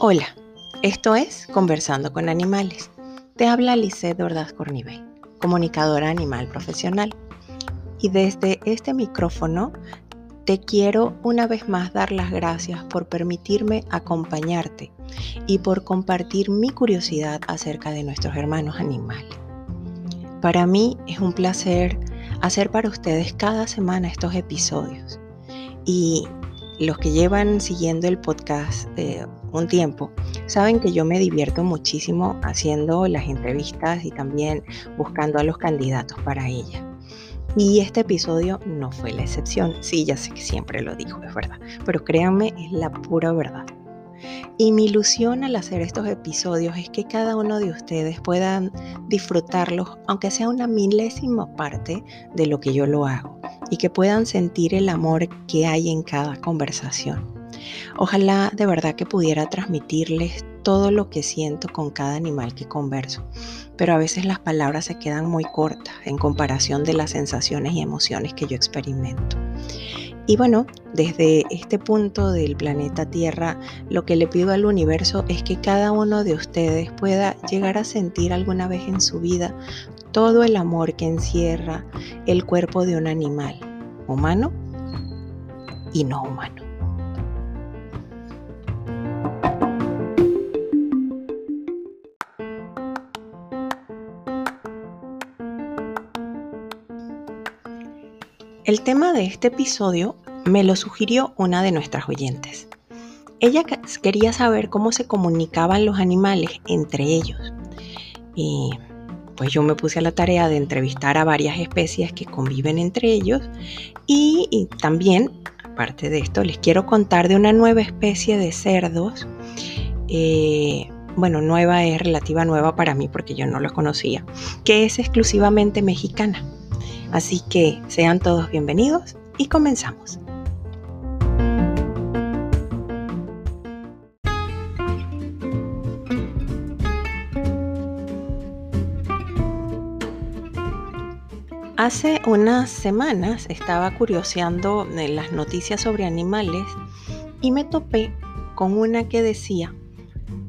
Hola, esto es Conversando con Animales. Te habla Lisette Ordaz Cornivel, comunicadora animal profesional. Y desde este micrófono te quiero una vez más dar las gracias por permitirme acompañarte y por compartir mi curiosidad acerca de nuestros hermanos animales. Para mí es un placer hacer para ustedes cada semana estos episodios. Y los que llevan siguiendo el podcast eh, un tiempo, saben que yo me divierto muchísimo haciendo las entrevistas y también buscando a los candidatos para ellas. Y este episodio no fue la excepción. Sí, ya sé que siempre lo digo, es verdad. Pero créanme, es la pura verdad. Y mi ilusión al hacer estos episodios es que cada uno de ustedes puedan disfrutarlos, aunque sea una milésima parte de lo que yo lo hago, y que puedan sentir el amor que hay en cada conversación. Ojalá de verdad que pudiera transmitirles todo lo que siento con cada animal que converso, pero a veces las palabras se quedan muy cortas en comparación de las sensaciones y emociones que yo experimento. Y bueno, desde este punto del planeta Tierra, lo que le pido al universo es que cada uno de ustedes pueda llegar a sentir alguna vez en su vida todo el amor que encierra el cuerpo de un animal, humano y no humano. El tema de este episodio me lo sugirió una de nuestras oyentes. Ella quería saber cómo se comunicaban los animales entre ellos. Y pues yo me puse a la tarea de entrevistar a varias especies que conviven entre ellos y, también, aparte de esto, les quiero contar de una nueva especie de cerdos. Eh, bueno, nueva es relativa nueva para mí porque yo no la conocía, que es exclusivamente mexicana. Así que sean todos bienvenidos y comenzamos. Hace unas semanas estaba curioseando las noticias sobre animales y me topé con una que decía,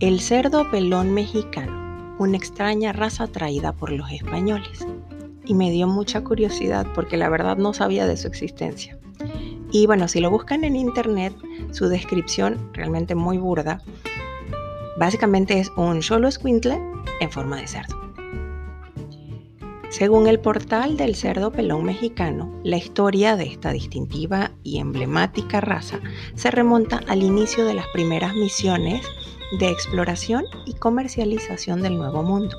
el cerdo pelón mexicano, una extraña raza traída por los españoles y me dio mucha curiosidad porque la verdad no sabía de su existencia. Y bueno, si lo buscan en internet, su descripción realmente muy burda, básicamente es un solo squintle en forma de cerdo. Según el portal del cerdo pelón mexicano, la historia de esta distintiva y emblemática raza se remonta al inicio de las primeras misiones de exploración y comercialización del Nuevo Mundo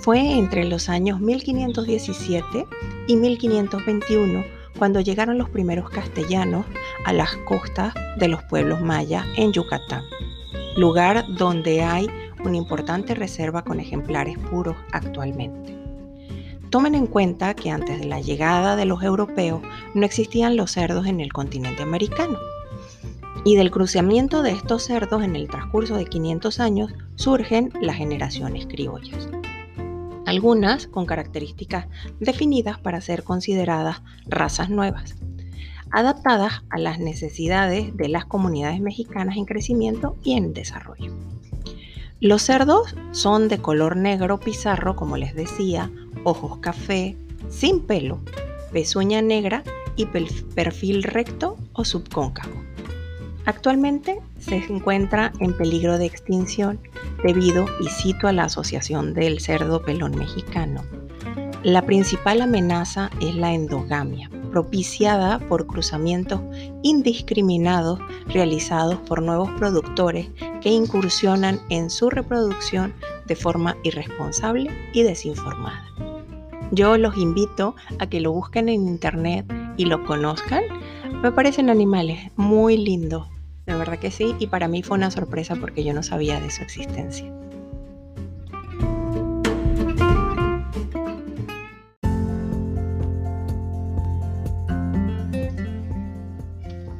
fue entre los años 1517 y 1521 cuando llegaron los primeros castellanos a las costas de los pueblos mayas en Yucatán, lugar donde hay una importante reserva con ejemplares puros actualmente. Tomen en cuenta que antes de la llegada de los europeos no existían los cerdos en el continente americano. Y del cruceamiento de estos cerdos en el transcurso de 500 años surgen las generaciones criollas algunas con características definidas para ser consideradas razas nuevas, adaptadas a las necesidades de las comunidades mexicanas en crecimiento y en desarrollo. Los cerdos son de color negro pizarro, como les decía, ojos café, sin pelo, pezuña negra y perfil recto o subcóncavo. Actualmente se encuentra en peligro de extinción debido, y cito a la Asociación del Cerdo Pelón Mexicano, la principal amenaza es la endogamia, propiciada por cruzamientos indiscriminados realizados por nuevos productores que incursionan en su reproducción de forma irresponsable y desinformada. Yo los invito a que lo busquen en internet y lo conozcan. Me parecen animales muy lindos, de verdad que sí, y para mí fue una sorpresa porque yo no sabía de su existencia.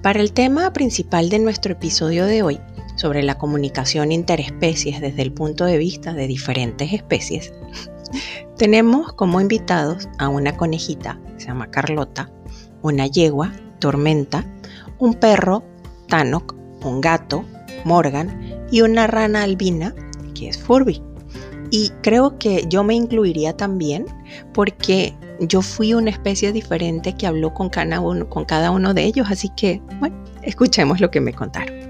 Para el tema principal de nuestro episodio de hoy, sobre la comunicación interespecies desde el punto de vista de diferentes especies, tenemos como invitados a una conejita, se llama Carlota, una yegua, Tormenta, un perro, Tanok, un gato, Morgan, y una rana albina, que es Furby. Y creo que yo me incluiría también porque yo fui una especie diferente que habló con cada uno, con cada uno de ellos, así que, bueno, escuchemos lo que me contaron.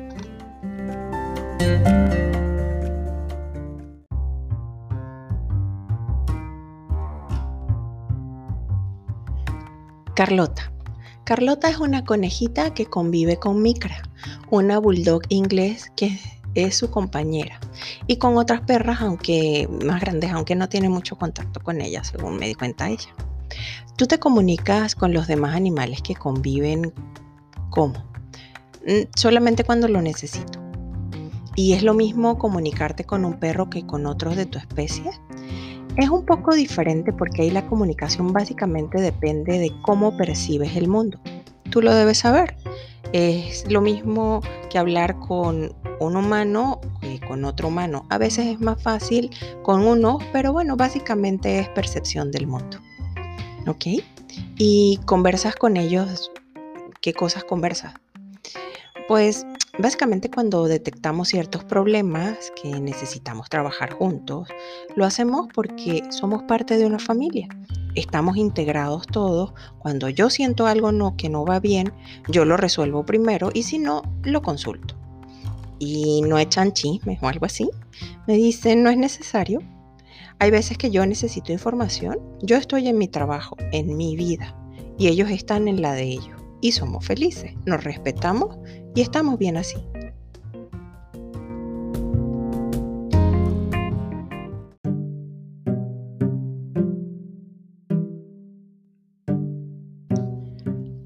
Carlota. Carlota es una conejita que convive con Micra, una bulldog inglés que es su compañera, y con otras perras, aunque más grandes, aunque no tiene mucho contacto con ellas, según me di cuenta ella. Tú te comunicas con los demás animales que conviven ¿cómo? Mm, solamente cuando lo necesito. Y es lo mismo comunicarte con un perro que con otros de tu especie. Es un poco diferente porque ahí la comunicación básicamente depende de cómo percibes el mundo. Tú lo debes saber. Es lo mismo que hablar con un humano que con otro humano. A veces es más fácil con uno, pero bueno, básicamente es percepción del mundo. ¿Ok? Y conversas con ellos. ¿Qué cosas conversas? Pues Básicamente cuando detectamos ciertos problemas que necesitamos trabajar juntos, lo hacemos porque somos parte de una familia. Estamos integrados todos. Cuando yo siento algo no, que no va bien, yo lo resuelvo primero y si no, lo consulto. Y no echan chismes o algo así. Me dicen, no es necesario. Hay veces que yo necesito información. Yo estoy en mi trabajo, en mi vida, y ellos están en la de ellos. Y somos felices, nos respetamos y estamos bien así.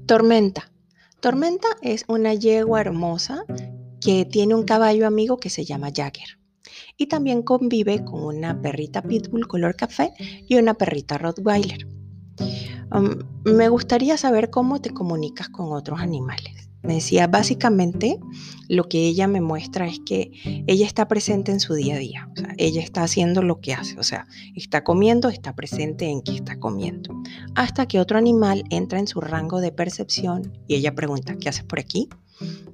Tormenta. Tormenta es una yegua hermosa que tiene un caballo amigo que se llama Jagger. Y también convive con una perrita pitbull color café y una perrita rottweiler. Me gustaría saber cómo te comunicas con otros animales. Me decía, básicamente lo que ella me muestra es que ella está presente en su día a día, o sea, ella está haciendo lo que hace, o sea, está comiendo, está presente en que está comiendo, hasta que otro animal entra en su rango de percepción y ella pregunta, ¿qué haces por aquí?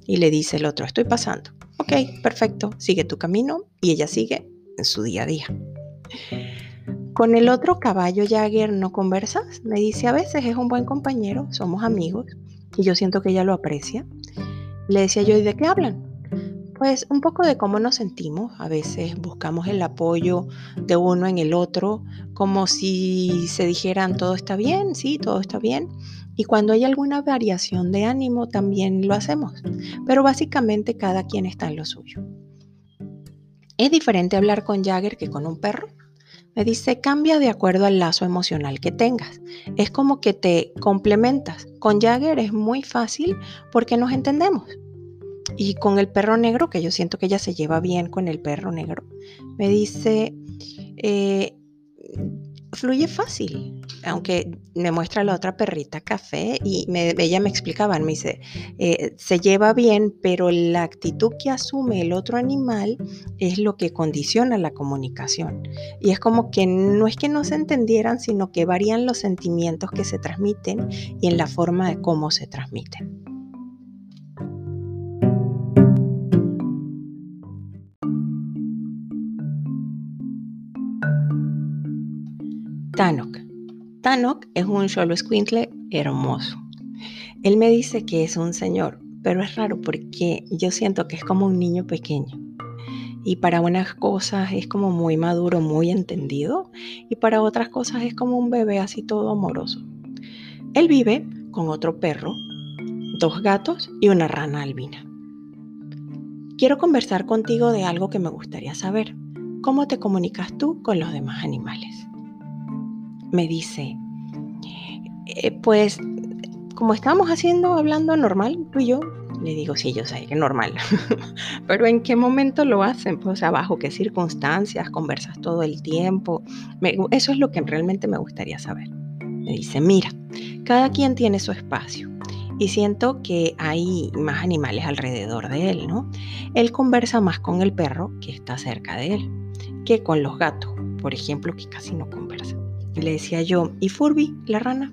Y le dice el otro, estoy pasando. Ok, perfecto, sigue tu camino y ella sigue en su día a día. Con el otro caballo Jagger no conversas, me dice a veces es un buen compañero, somos amigos, y yo siento que ella lo aprecia. Le decía yo, ¿y de qué hablan? Pues un poco de cómo nos sentimos. A veces buscamos el apoyo de uno en el otro, como si se dijeran, todo está bien, sí, todo está bien. Y cuando hay alguna variación de ánimo, también lo hacemos. Pero básicamente cada quien está en lo suyo. Es diferente hablar con Jagger que con un perro. Me dice, cambia de acuerdo al lazo emocional que tengas. Es como que te complementas. Con Jagger es muy fácil porque nos entendemos. Y con el perro negro, que yo siento que ella se lleva bien con el perro negro, me dice, eh, fluye fácil aunque me muestra la otra perrita café y ella me explicaba, me dice, eh, se lleva bien, pero la actitud que asume el otro animal es lo que condiciona la comunicación. Y es como que no es que no se entendieran, sino que varían los sentimientos que se transmiten y en la forma de cómo se transmiten. Tanok Tanok es un solo squintle hermoso. Él me dice que es un señor, pero es raro porque yo siento que es como un niño pequeño. Y para unas cosas es como muy maduro, muy entendido, y para otras cosas es como un bebé así todo amoroso. Él vive con otro perro, dos gatos y una rana albina. Quiero conversar contigo de algo que me gustaría saber. ¿Cómo te comunicas tú con los demás animales? Me dice, eh, pues como estamos haciendo, hablando normal, tú y yo, le digo, sí, yo sé que normal, pero ¿en qué momento lo hacen? Pues, o bajo qué circunstancias, conversas todo el tiempo. eso es lo que realmente me gustaría saber. Me dice, mira, cada quien tiene su espacio y siento que hay más animales alrededor de él, ¿no? Él conversa más con el perro que está cerca de él que con los gatos, por ejemplo, que casi no conversan. Le decía yo, ¿y Furby, la rana?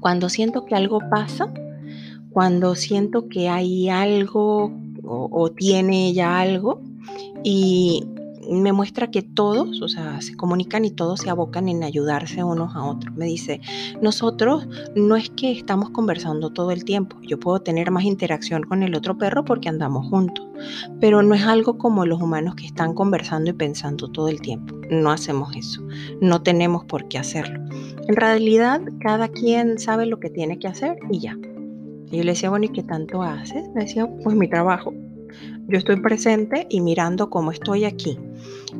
Cuando siento que algo pasa, cuando siento que hay algo o, o tiene ya algo y me muestra que todos, o sea, se comunican y todos se abocan en ayudarse unos a otros. Me dice, nosotros no es que estamos conversando todo el tiempo, yo puedo tener más interacción con el otro perro porque andamos juntos, pero no es algo como los humanos que están conversando y pensando todo el tiempo. No hacemos eso, no tenemos por qué hacerlo. En realidad, cada quien sabe lo que tiene que hacer y ya. Y yo le decía, bueno, ¿y qué tanto haces? Me decía, pues mi trabajo. Yo estoy presente y mirando cómo estoy aquí.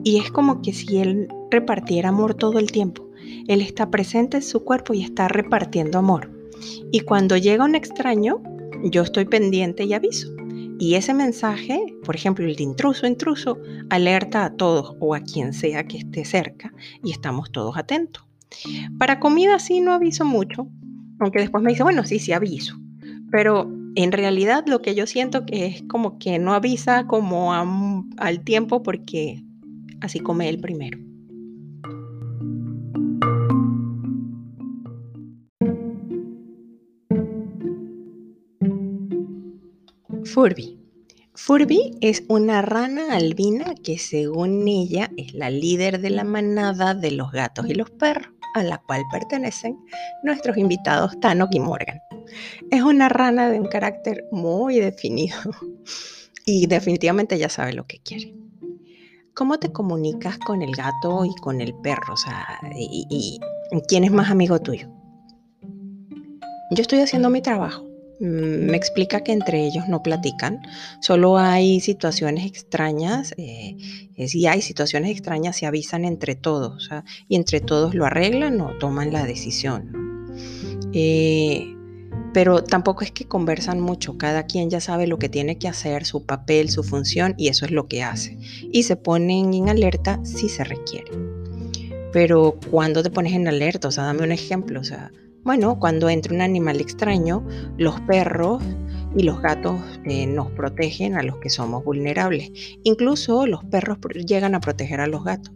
Y es como que si él repartiera amor todo el tiempo. Él está presente en su cuerpo y está repartiendo amor. Y cuando llega un extraño, yo estoy pendiente y aviso. Y ese mensaje, por ejemplo, el de intruso, intruso, alerta a todos o a quien sea que esté cerca y estamos todos atentos. Para comida sí no aviso mucho, aunque después me dice, bueno, sí, sí aviso. Pero en realidad lo que yo siento que es como que no avisa como al tiempo porque así come él primero. Furby. Furby es una rana albina que según ella es la líder de la manada de los gatos y los perros, a la cual pertenecen nuestros invitados Tano y Morgan. Es una rana de un carácter muy definido y definitivamente ya sabe lo que quiere. ¿Cómo te comunicas con el gato y con el perro? O sea, y, quién es más amigo tuyo? Yo estoy haciendo mi trabajo. Mm, me explica que entre ellos no platican, solo hay situaciones extrañas, eh, si hay situaciones extrañas se avisan entre todos y entre todos lo arreglan o toman la decisión. Eh, pero tampoco es que conversan mucho, cada quien ya sabe lo que tiene que hacer, su papel, su función y eso es lo que hace. Y se ponen en alerta si se requiere. Pero cuando te pones en alerta, o sea, dame un ejemplo, o sea, bueno, cuando entra un animal extraño, los perros y los gatos eh, nos protegen a los que somos vulnerables. Incluso los perros llegan a proteger a los gatos.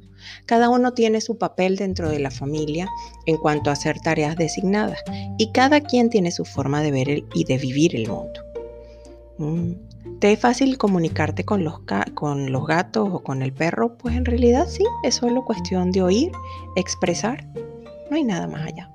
Cada uno tiene su papel dentro de la familia en cuanto a hacer tareas designadas y cada quien tiene su forma de ver y de vivir el mundo. Mm, ¿Te es fácil comunicarte con los, con los gatos o con el perro? Pues en realidad sí, es solo cuestión de oír, expresar, no hay nada más allá.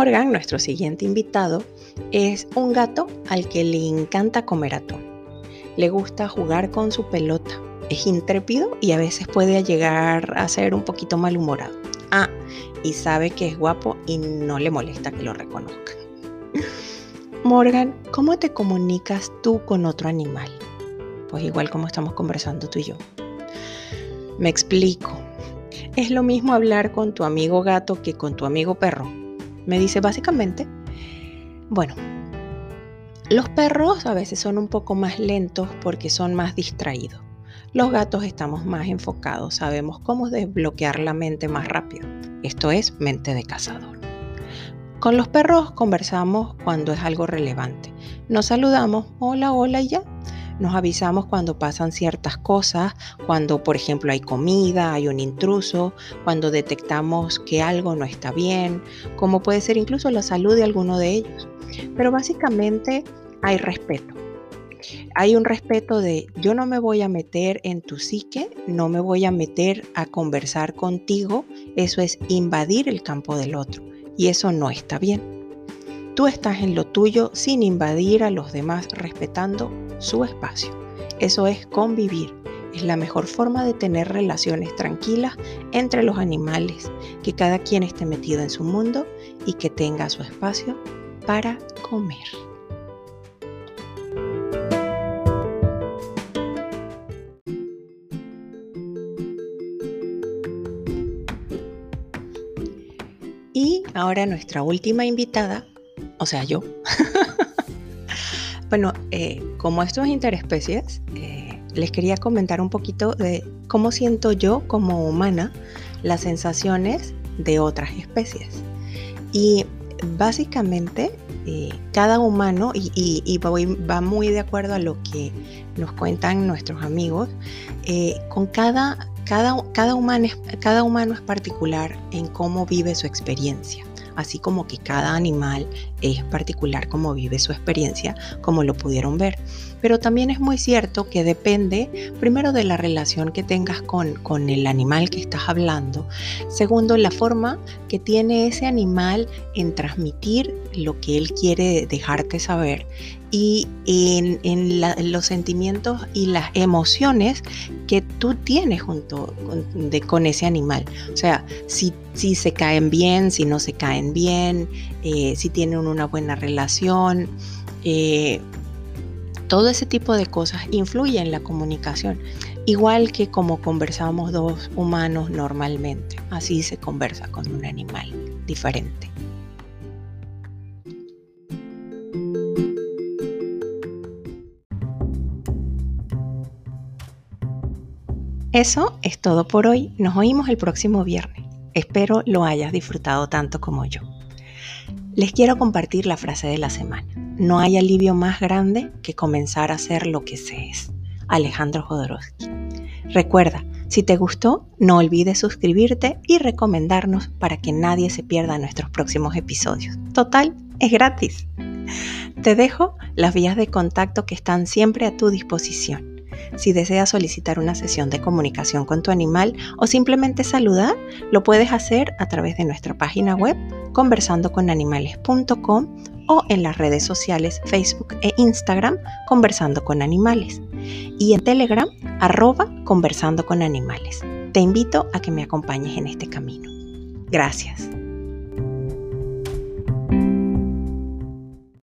Morgan, nuestro siguiente invitado, es un gato al que le encanta comer atún. Le gusta jugar con su pelota. Es intrépido y a veces puede llegar a ser un poquito malhumorado. Ah, y sabe que es guapo y no le molesta que lo reconozcan. Morgan, ¿cómo te comunicas tú con otro animal? Pues igual como estamos conversando tú y yo. Me explico. Es lo mismo hablar con tu amigo gato que con tu amigo perro me dice básicamente, bueno, los perros a veces son un poco más lentos porque son más distraídos. Los gatos estamos más enfocados, sabemos cómo desbloquear la mente más rápido. Esto es mente de cazador. Con los perros conversamos cuando es algo relevante. Nos saludamos, hola, hola y ya. Nos avisamos cuando pasan ciertas cosas, cuando por ejemplo hay comida, hay un intruso, cuando detectamos que algo no está bien, como puede ser incluso la salud de alguno de ellos. Pero básicamente hay respeto. Hay un respeto de yo no me voy a meter en tu psique, no me voy a meter a conversar contigo, eso es invadir el campo del otro y eso no está bien. Tú estás en lo tuyo sin invadir a los demás, respetando su espacio. Eso es convivir. Es la mejor forma de tener relaciones tranquilas entre los animales, que cada quien esté metido en su mundo y que tenga su espacio para comer. Y ahora nuestra última invitada o sea, yo. bueno, eh, como esto es interespecies, eh, les quería comentar un poquito de cómo siento yo como humana las sensaciones de otras especies. Y básicamente eh, cada humano, y, va muy de acuerdo a lo que nos cuentan nuestros amigos, eh, con cada, cada, cada, humano cada humano es particular en cómo vive su experiencia así como que cada animal es particular como vive su experiencia, como lo pudieron ver. Pero también es muy cierto que depende, primero, de la relación que tengas con, con el animal que estás hablando. Segundo, la forma que tiene ese animal en transmitir lo que él quiere dejarte saber y en, los sentimientos y las emociones que tú tienes junto con, con ese animal. O sea, si, si, se caen bien, si no se caen bien, eh, si tienen una buena relación. Eh, todo ese tipo de cosas influye en la comunicación, igual que como conversamos dos humanos normalmente. Así se conversa con un animal diferente. Eso es todo por hoy. Nos oímos el próximo viernes. Espero lo hayas disfrutado tanto como yo. Les quiero compartir la frase de la semana. No hay alivio más grande que comenzar a hacer lo que se es. Alejandro Jodorowsky. Recuerda, si te gustó, no olvides suscribirte y recomendarnos para que nadie se pierda nuestros próximos episodios. Total, es gratis. Te dejo las vías de contacto que están siempre a tu disposición. Si deseas solicitar una sesión de comunicación con tu animal o simplemente saludar, lo puedes hacer a través de nuestra página web conversandoconanimales.com o en las redes sociales Facebook e Instagram Conversando con Animales y en Telegram arroba Conversando con Animales. Te invito a que me acompañes en este camino. Gracias.